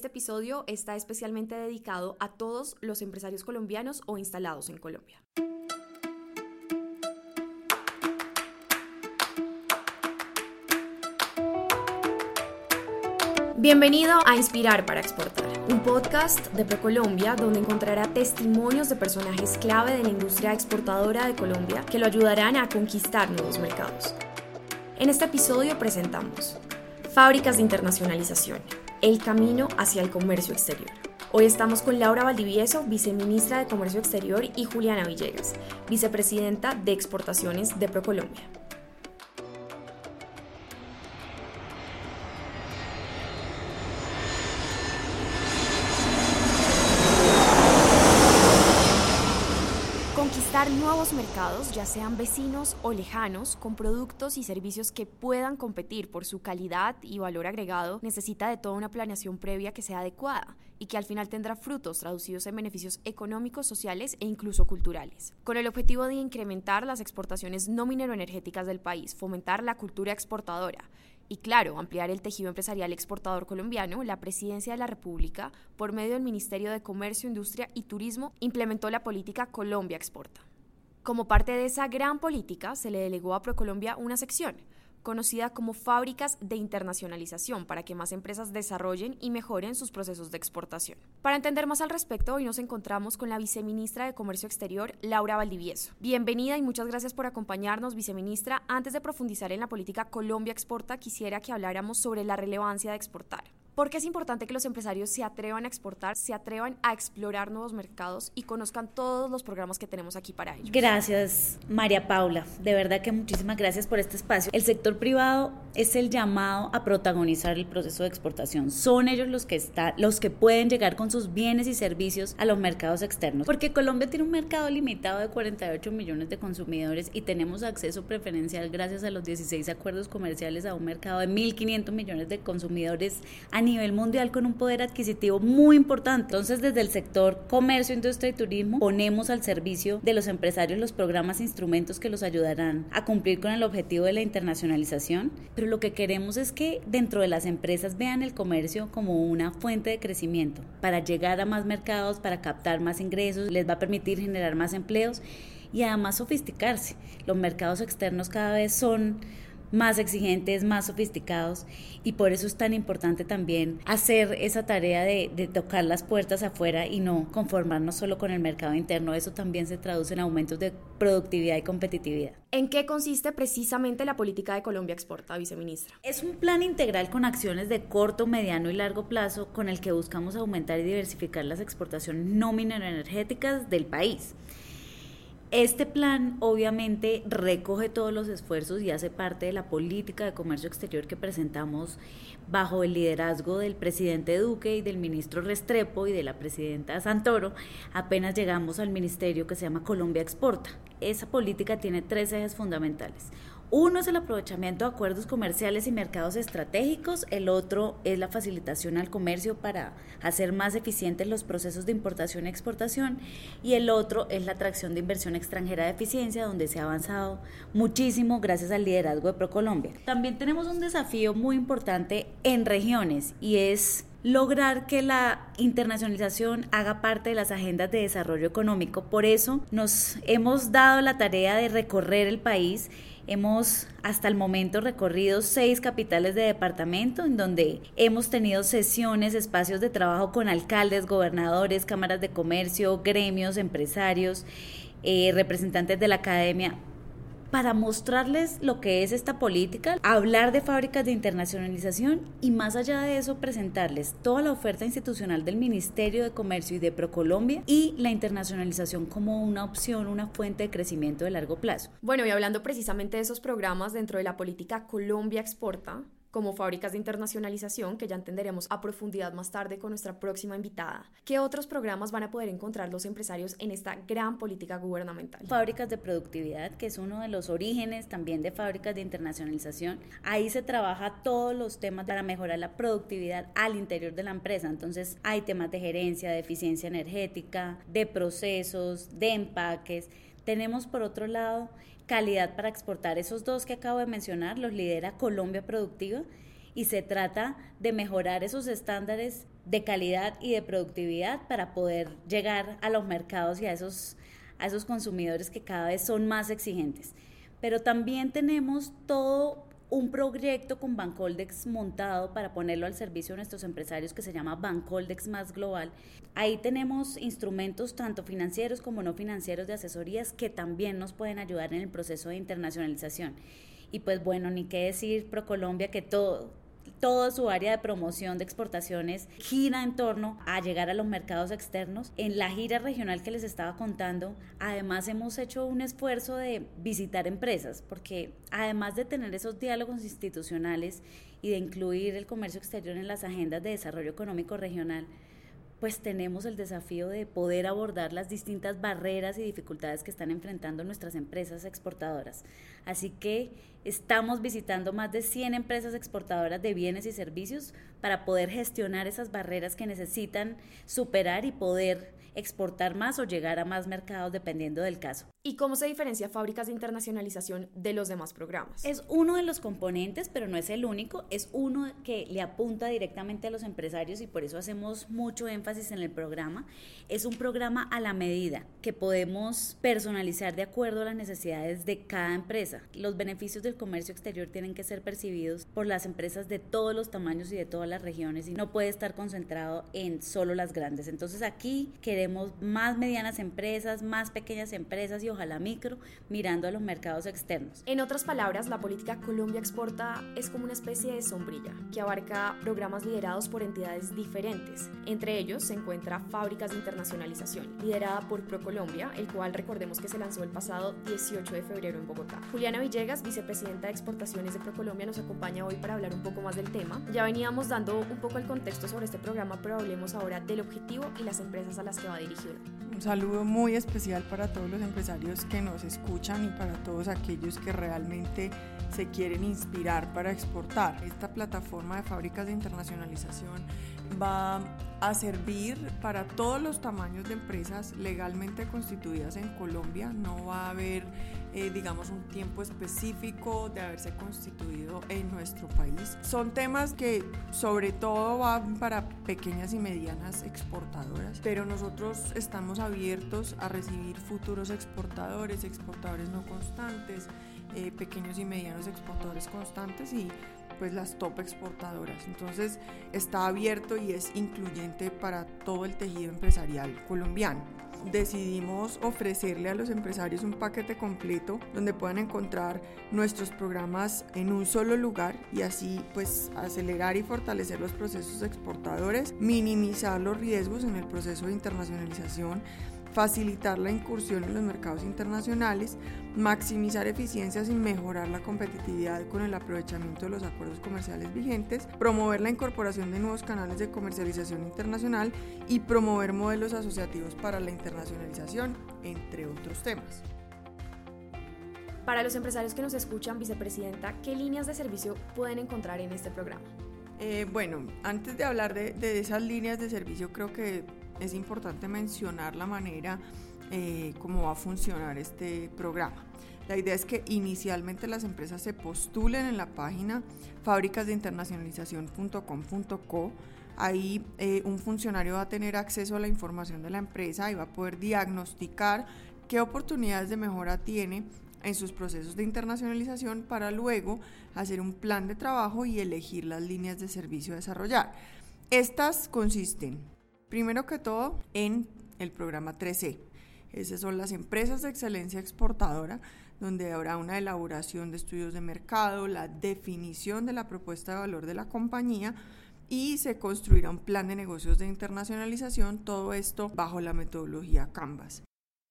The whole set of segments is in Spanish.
Este episodio está especialmente dedicado a todos los empresarios colombianos o instalados en Colombia. Bienvenido a Inspirar para Exportar, un podcast de ProColombia donde encontrará testimonios de personajes clave de la industria exportadora de Colombia que lo ayudarán a conquistar nuevos mercados. En este episodio presentamos Fábricas de Internacionalización, el camino hacia el comercio exterior. Hoy estamos con Laura Valdivieso, viceministra de Comercio Exterior, y Juliana Villegas, vicepresidenta de Exportaciones de ProColombia. Mercados, ya sean vecinos o lejanos, con productos y servicios que puedan competir por su calidad y valor agregado, necesita de toda una planeación previa que sea adecuada y que al final tendrá frutos traducidos en beneficios económicos, sociales e incluso culturales. Con el objetivo de incrementar las exportaciones no mineroenergéticas del país, fomentar la cultura exportadora, y claro, ampliar el tejido empresarial exportador colombiano, la Presidencia de la República, por medio del Ministerio de Comercio, Industria y Turismo, implementó la política Colombia Exporta. Como parte de esa gran política, se le delegó a ProColombia una sección, conocida como fábricas de internacionalización, para que más empresas desarrollen y mejoren sus procesos de exportación. Para entender más al respecto, hoy nos encontramos con la viceministra de Comercio Exterior, Laura Valdivieso. Bienvenida y muchas gracias por acompañarnos, viceministra. Antes de profundizar en la política Colombia Exporta, quisiera que habláramos sobre la relevancia de exportar. Porque es importante que los empresarios se atrevan a exportar, se atrevan a explorar nuevos mercados y conozcan todos los programas que tenemos aquí para ellos. Gracias, María Paula. De verdad que muchísimas gracias por este espacio. El sector privado es el llamado a protagonizar el proceso de exportación. Son ellos los que están, los que pueden llegar con sus bienes y servicios a los mercados externos. Porque Colombia tiene un mercado limitado de 48 millones de consumidores y tenemos acceso preferencial gracias a los 16 acuerdos comerciales a un mercado de 1.500 millones de consumidores a nivel mundial con un poder adquisitivo muy importante. Entonces, desde el sector comercio, industria y turismo, ponemos al servicio de los empresarios los programas e instrumentos que los ayudarán a cumplir con el objetivo de la internacionalización. Pero lo que queremos es que dentro de las empresas vean el comercio como una fuente de crecimiento para llegar a más mercados, para captar más ingresos, les va a permitir generar más empleos y además sofisticarse. Los mercados externos cada vez son más exigentes, más sofisticados y por eso es tan importante también hacer esa tarea de, de, tocar las puertas afuera y no conformarnos solo con el mercado interno. Eso también se traduce en aumentos de productividad y competitividad. ¿En qué consiste precisamente la política de Colombia Exporta, viceministra? Es un plan integral con acciones de corto, mediano y largo plazo con el que buscamos aumentar y diversificar las exportaciones no mineroenergéticas del país. Este plan obviamente recoge todos los esfuerzos y hace parte de la política de comercio exterior que presentamos bajo el liderazgo del presidente Duque y del ministro Restrepo y de la presidenta Santoro. Apenas llegamos al ministerio que se llama Colombia Exporta. Esa política tiene tres ejes fundamentales. Uno es el aprovechamiento de acuerdos comerciales y mercados estratégicos, el otro es la facilitación al comercio para hacer más eficientes los procesos de importación y exportación y el otro es la atracción de inversión extranjera de eficiencia, donde se ha avanzado muchísimo gracias al liderazgo de ProColombia. También tenemos un desafío muy importante en regiones y es lograr que la internacionalización haga parte de las agendas de desarrollo económico. Por eso nos hemos dado la tarea de recorrer el país Hemos hasta el momento recorrido seis capitales de departamento en donde hemos tenido sesiones, espacios de trabajo con alcaldes, gobernadores, cámaras de comercio, gremios, empresarios, eh, representantes de la academia para mostrarles lo que es esta política, hablar de fábricas de internacionalización y más allá de eso presentarles toda la oferta institucional del Ministerio de Comercio y de Procolombia y la internacionalización como una opción, una fuente de crecimiento de largo plazo. Bueno, y hablando precisamente de esos programas dentro de la política Colombia Exporta, como fábricas de internacionalización, que ya entenderemos a profundidad más tarde con nuestra próxima invitada. ¿Qué otros programas van a poder encontrar los empresarios en esta gran política gubernamental? Fábricas de productividad, que es uno de los orígenes también de fábricas de internacionalización. Ahí se trabaja todos los temas para mejorar la productividad al interior de la empresa. Entonces hay temas de gerencia, de eficiencia energética, de procesos, de empaques. Tenemos por otro lado calidad para exportar. Esos dos que acabo de mencionar los lidera Colombia Productiva y se trata de mejorar esos estándares de calidad y de productividad para poder llegar a los mercados y a esos, a esos consumidores que cada vez son más exigentes. Pero también tenemos todo un proyecto con Bancoldex montado para ponerlo al servicio de nuestros empresarios que se llama Bancoldex Más Global. Ahí tenemos instrumentos tanto financieros como no financieros de asesorías que también nos pueden ayudar en el proceso de internacionalización. Y pues bueno, ni qué decir ProColombia que todo, toda su área de promoción de exportaciones gira en torno a llegar a los mercados externos. En la gira regional que les estaba contando, además hemos hecho un esfuerzo de visitar empresas, porque además de tener esos diálogos institucionales y de incluir el comercio exterior en las agendas de desarrollo económico regional, pues tenemos el desafío de poder abordar las distintas barreras y dificultades que están enfrentando nuestras empresas exportadoras. Así que estamos visitando más de 100 empresas exportadoras de bienes y servicios para poder gestionar esas barreras que necesitan superar y poder exportar más o llegar a más mercados dependiendo del caso. ¿Y cómo se diferencia fábricas de internacionalización de los demás programas? Es uno de los componentes, pero no es el único, es uno que le apunta directamente a los empresarios y por eso hacemos mucho énfasis en el programa. Es un programa a la medida que podemos personalizar de acuerdo a las necesidades de cada empresa. Los beneficios del comercio exterior tienen que ser percibidos por las empresas de todos los tamaños y de todas las regiones y no puede estar concentrado en solo las grandes. Entonces aquí queremos queremos más medianas empresas, más pequeñas empresas y ojalá micro, mirando a los mercados externos. En otras palabras, la política Colombia Exporta es como una especie de sombrilla que abarca programas liderados por entidades diferentes. Entre ellos se encuentra Fábricas de Internacionalización, liderada por ProColombia, el cual recordemos que se lanzó el pasado 18 de febrero en Bogotá. Juliana Villegas, vicepresidenta de Exportaciones de ProColombia, nos acompaña hoy para hablar un poco más del tema. Ya veníamos dando un poco el contexto sobre este programa, pero hablemos ahora del objetivo y las empresas a las que dirigido. Un saludo muy especial para todos los empresarios que nos escuchan y para todos aquellos que realmente se quieren inspirar para exportar. Esta plataforma de fábricas de internacionalización va a servir para todos los tamaños de empresas legalmente constituidas en Colombia. No va a haber, eh, digamos, un tiempo específico de haberse constituido en nuestro país. Son temas que sobre todo van para pequeñas y medianas exportadoras, pero nosotros estamos abiertos a recibir futuros exportadores, exportadores no constantes, eh, pequeños y medianos exportadores constantes y pues las top exportadoras. Entonces está abierto y es incluyente para todo el tejido empresarial colombiano. Decidimos ofrecerle a los empresarios un paquete completo donde puedan encontrar nuestros programas en un solo lugar y así pues acelerar y fortalecer los procesos exportadores, minimizar los riesgos en el proceso de internacionalización facilitar la incursión en los mercados internacionales, maximizar eficiencias y mejorar la competitividad con el aprovechamiento de los acuerdos comerciales vigentes, promover la incorporación de nuevos canales de comercialización internacional y promover modelos asociativos para la internacionalización, entre otros temas. Para los empresarios que nos escuchan, vicepresidenta, ¿qué líneas de servicio pueden encontrar en este programa? Eh, bueno, antes de hablar de, de esas líneas de servicio, creo que es importante mencionar la manera eh, cómo va a funcionar este programa. La idea es que inicialmente las empresas se postulen en la página fábricasdeinternacionalización.com.co. Ahí eh, un funcionario va a tener acceso a la información de la empresa y va a poder diagnosticar qué oportunidades de mejora tiene en sus procesos de internacionalización para luego hacer un plan de trabajo y elegir las líneas de servicio a desarrollar. Estas consisten Primero que todo, en el programa 3C. Esas son las empresas de excelencia exportadora, donde habrá una elaboración de estudios de mercado, la definición de la propuesta de valor de la compañía y se construirá un plan de negocios de internacionalización, todo esto bajo la metodología Canvas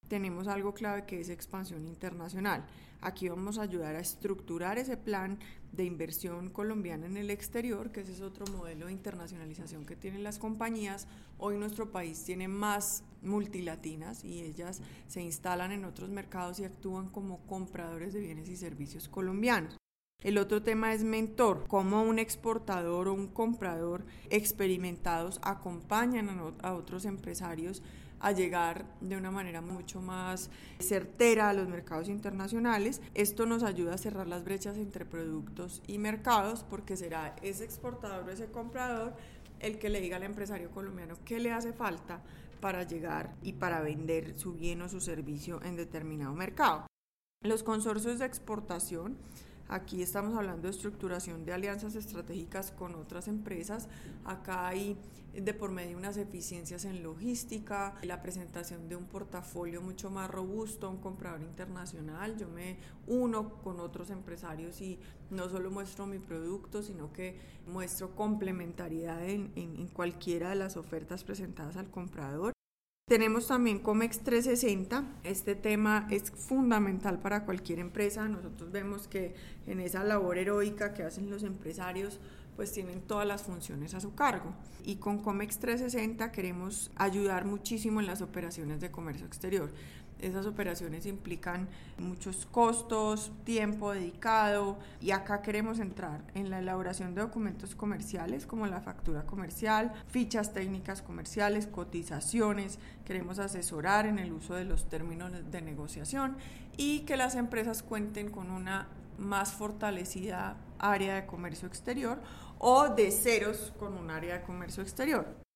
tenemos algo clave que es expansión internacional. Aquí vamos a ayudar a estructurar ese plan de inversión colombiana en el exterior, que ese es otro modelo de internacionalización que tienen las compañías. Hoy nuestro país tiene más multilatinas y ellas se instalan en otros mercados y actúan como compradores de bienes y servicios colombianos. El otro tema es mentor, cómo un exportador o un comprador experimentados acompañan a otros empresarios a llegar de una manera mucho más certera a los mercados internacionales. Esto nos ayuda a cerrar las brechas entre productos y mercados porque será ese exportador o ese comprador el que le diga al empresario colombiano qué le hace falta para llegar y para vender su bien o su servicio en determinado mercado. Los consorcios de exportación Aquí estamos hablando de estructuración de alianzas estratégicas con otras empresas. Acá hay de por medio unas eficiencias en logística, la presentación de un portafolio mucho más robusto un comprador internacional. Yo me uno con otros empresarios y no solo muestro mi producto, sino que muestro complementariedad en, en cualquiera de las ofertas presentadas al comprador. Tenemos también COMEX 360. Este tema es fundamental para cualquier empresa. Nosotros vemos que en esa labor heroica que hacen los empresarios, pues tienen todas las funciones a su cargo. Y con COMEX 360 queremos ayudar muchísimo en las operaciones de comercio exterior. Esas operaciones implican muchos costos, tiempo dedicado y acá queremos entrar en la elaboración de documentos comerciales como la factura comercial, fichas técnicas comerciales, cotizaciones, queremos asesorar en el uso de los términos de negociación y que las empresas cuenten con una más fortalecida área de comercio exterior o de ceros con un área de comercio exterior.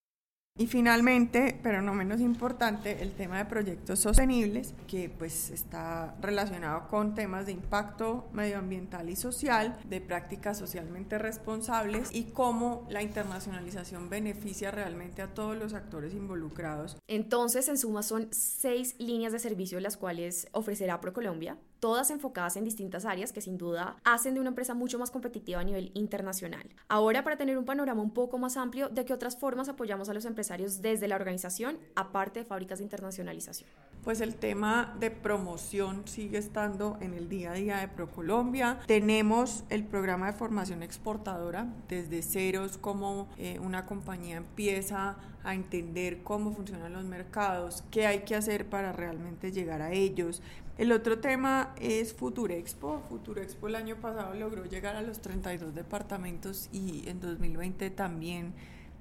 Y finalmente, pero no menos importante, el tema de proyectos sostenibles, que pues está relacionado con temas de impacto medioambiental y social, de prácticas socialmente responsables y cómo la internacionalización beneficia realmente a todos los actores involucrados. Entonces, en suma, son seis líneas de servicio las cuales ofrecerá ProColombia todas enfocadas en distintas áreas que sin duda hacen de una empresa mucho más competitiva a nivel internacional. Ahora, para tener un panorama un poco más amplio de qué otras formas apoyamos a los empresarios desde la organización, aparte de fábricas de internacionalización. Pues el tema de promoción sigue estando en el día a día de ProColombia. Tenemos el programa de formación exportadora desde ceros, como eh, una compañía empieza a entender cómo funcionan los mercados, qué hay que hacer para realmente llegar a ellos, el otro tema es Futurexpo. Futurexpo el año pasado logró llegar a los 32 departamentos y en 2020 también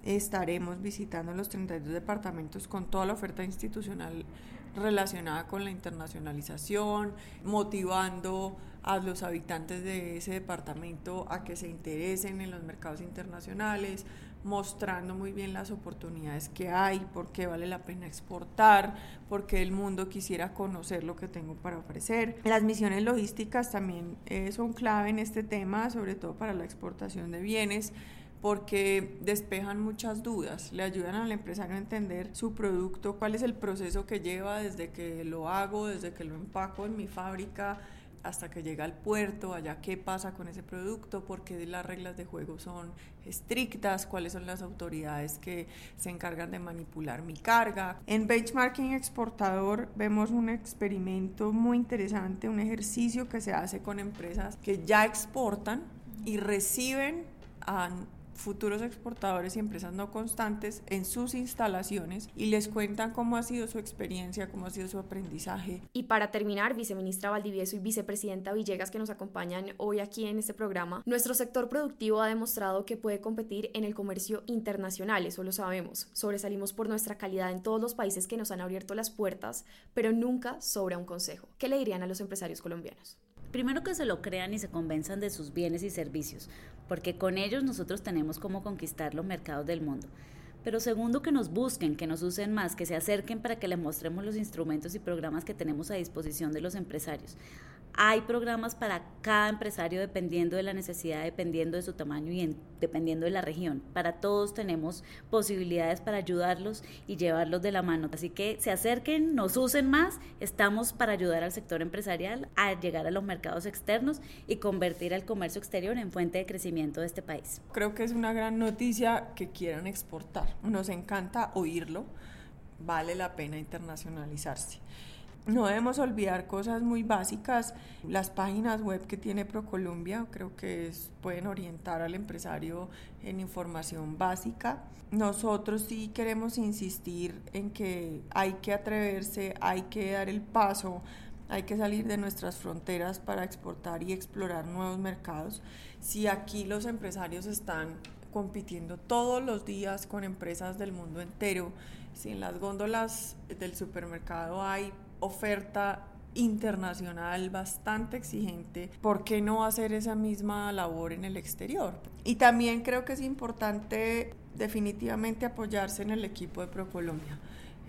estaremos visitando los 32 departamentos con toda la oferta institucional relacionada con la internacionalización, motivando a los habitantes de ese departamento a que se interesen en los mercados internacionales, mostrando muy bien las oportunidades que hay, por qué vale la pena exportar, por qué el mundo quisiera conocer lo que tengo para ofrecer. Las misiones logísticas también eh, son clave en este tema, sobre todo para la exportación de bienes porque despejan muchas dudas, le ayudan al empresario a entender su producto, cuál es el proceso que lleva desde que lo hago, desde que lo empaco en mi fábrica, hasta que llega al puerto, allá qué pasa con ese producto, por qué las reglas de juego son estrictas, cuáles son las autoridades que se encargan de manipular mi carga. En benchmarking exportador vemos un experimento muy interesante, un ejercicio que se hace con empresas que ya exportan y reciben a futuros exportadores y empresas no constantes en sus instalaciones y les cuentan cómo ha sido su experiencia, cómo ha sido su aprendizaje. Y para terminar, viceministra Valdivieso y vicepresidenta Villegas que nos acompañan hoy aquí en este programa, nuestro sector productivo ha demostrado que puede competir en el comercio internacional, eso lo sabemos. Sobresalimos por nuestra calidad en todos los países que nos han abierto las puertas, pero nunca sobra un consejo. ¿Qué le dirían a los empresarios colombianos? Primero que se lo crean y se convenzan de sus bienes y servicios, porque con ellos nosotros tenemos cómo conquistar los mercados del mundo. Pero segundo, que nos busquen, que nos usen más, que se acerquen para que les mostremos los instrumentos y programas que tenemos a disposición de los empresarios. Hay programas para cada empresario dependiendo de la necesidad, dependiendo de su tamaño y dependiendo de la región. Para todos tenemos posibilidades para ayudarlos y llevarlos de la mano. Así que se acerquen, nos usen más. Estamos para ayudar al sector empresarial a llegar a los mercados externos y convertir al comercio exterior en fuente de crecimiento de este país. Creo que es una gran noticia que quieran exportar. Nos encanta oírlo. Vale la pena internacionalizarse. No debemos olvidar cosas muy básicas. Las páginas web que tiene ProColombia creo que pueden orientar al empresario en información básica. Nosotros sí queremos insistir en que hay que atreverse, hay que dar el paso, hay que salir de nuestras fronteras para exportar y explorar nuevos mercados. Si aquí los empresarios están compitiendo todos los días con empresas del mundo entero, si en las góndolas del supermercado hay oferta internacional bastante exigente, ¿por qué no hacer esa misma labor en el exterior? Y también creo que es importante definitivamente apoyarse en el equipo de ProColombia.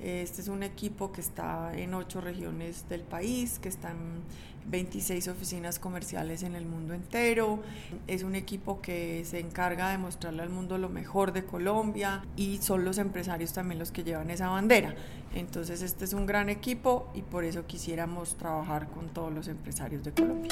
Este es un equipo que está en ocho regiones del país, que está en 26 oficinas comerciales en el mundo entero. Es un equipo que se encarga de mostrarle al mundo lo mejor de Colombia y son los empresarios también los que llevan esa bandera. Entonces este es un gran equipo y por eso quisiéramos trabajar con todos los empresarios de Colombia.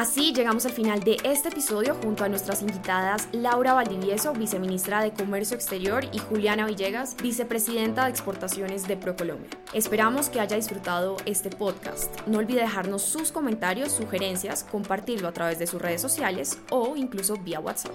Así llegamos al final de este episodio junto a nuestras invitadas Laura Valdivieso, viceministra de Comercio Exterior, y Juliana Villegas, vicepresidenta de Exportaciones de ProColombia. Esperamos que haya disfrutado este podcast. No olvide dejarnos sus comentarios, sugerencias, compartirlo a través de sus redes sociales o incluso vía WhatsApp.